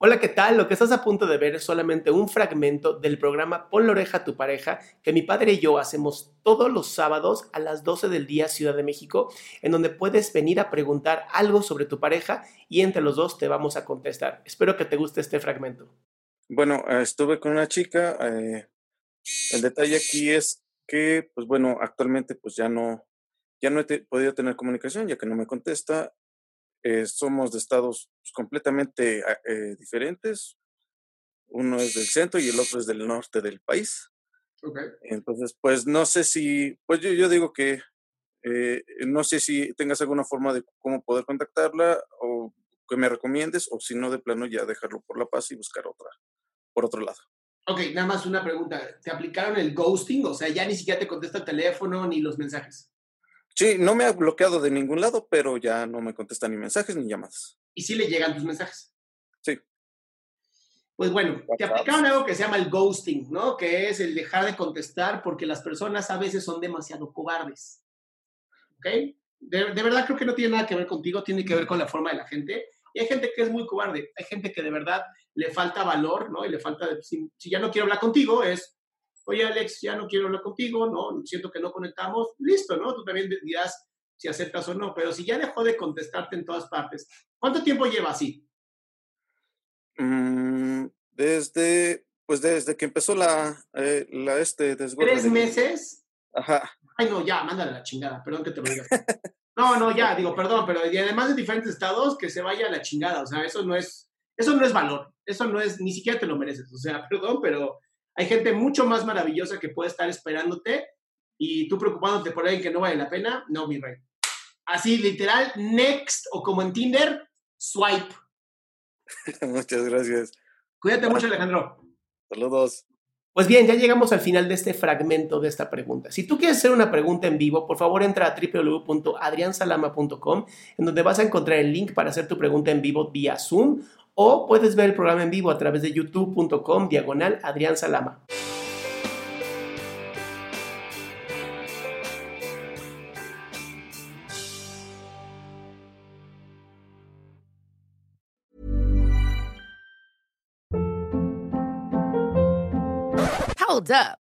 Hola, ¿qué tal? Lo que estás a punto de ver es solamente un fragmento del programa Pon la oreja a tu pareja que mi padre y yo hacemos todos los sábados a las 12 del día Ciudad de México, en donde puedes venir a preguntar algo sobre tu pareja y entre los dos te vamos a contestar. Espero que te guste este fragmento. Bueno, estuve con una chica. eh, el detalle aquí es que, pues bueno, actualmente pues ya no, ya no he podido tener comunicación ya que no me contesta. Eh, somos de estados pues, completamente ah, eh, diferentes. Uno es del centro y el otro es del norte del país. Entonces, pues no sé si, pues yo, yo digo que eh, no sé si tengas alguna forma de cómo poder contactarla o que me recomiendes o si no de plano ya dejarlo por la paz y buscar otra, por otro lado. Ok, nada más una pregunta. ¿Te aplicaron el ghosting? O sea, ya ni siquiera te contesta el teléfono ni los mensajes. Sí, no me ha bloqueado de ningún lado, pero ya no me contesta ni mensajes ni llamadas. Y sí le llegan tus mensajes. Sí. Pues bueno, te aplicaron algo que se llama el ghosting, ¿no? Que es el dejar de contestar porque las personas a veces son demasiado cobardes. ¿Ok? De, de verdad creo que no tiene nada que ver contigo, tiene que ver con la forma de la gente. Y hay gente que es muy cobarde, hay gente que de verdad le falta valor, ¿no? Y le falta, de- si, si ya no quiero hablar contigo, es, oye Alex, ya no quiero hablar contigo, ¿no? Siento que no conectamos, listo, ¿no? Tú también dirás si aceptas o no, pero si ya dejó de contestarte en todas partes, ¿cuánto tiempo lleva así? Mm, desde, pues desde que empezó la, eh, la este ¿Tres de- meses? Ajá. Ay, no, ya, mándale la chingada, perdón que te lo diga. No, no, ya, digo, perdón, pero y además de diferentes estados, que se vaya a la chingada, o sea, eso no es, eso no es valor, eso no es, ni siquiera te lo mereces, o sea, perdón, pero hay gente mucho más maravillosa que puede estar esperándote y tú preocupándote por alguien que no vale la pena, no, mi rey. Así, literal, next, o como en Tinder, swipe. Muchas gracias. Cuídate mucho, Alejandro. Saludos. Pues bien, ya llegamos al final de este fragmento de esta pregunta. Si tú quieres hacer una pregunta en vivo, por favor entra a www.adriansalama.com, en donde vas a encontrar el link para hacer tu pregunta en vivo vía Zoom, o puedes ver el programa en vivo a través de youtube.com diagonal Adrián Salama. Hold up.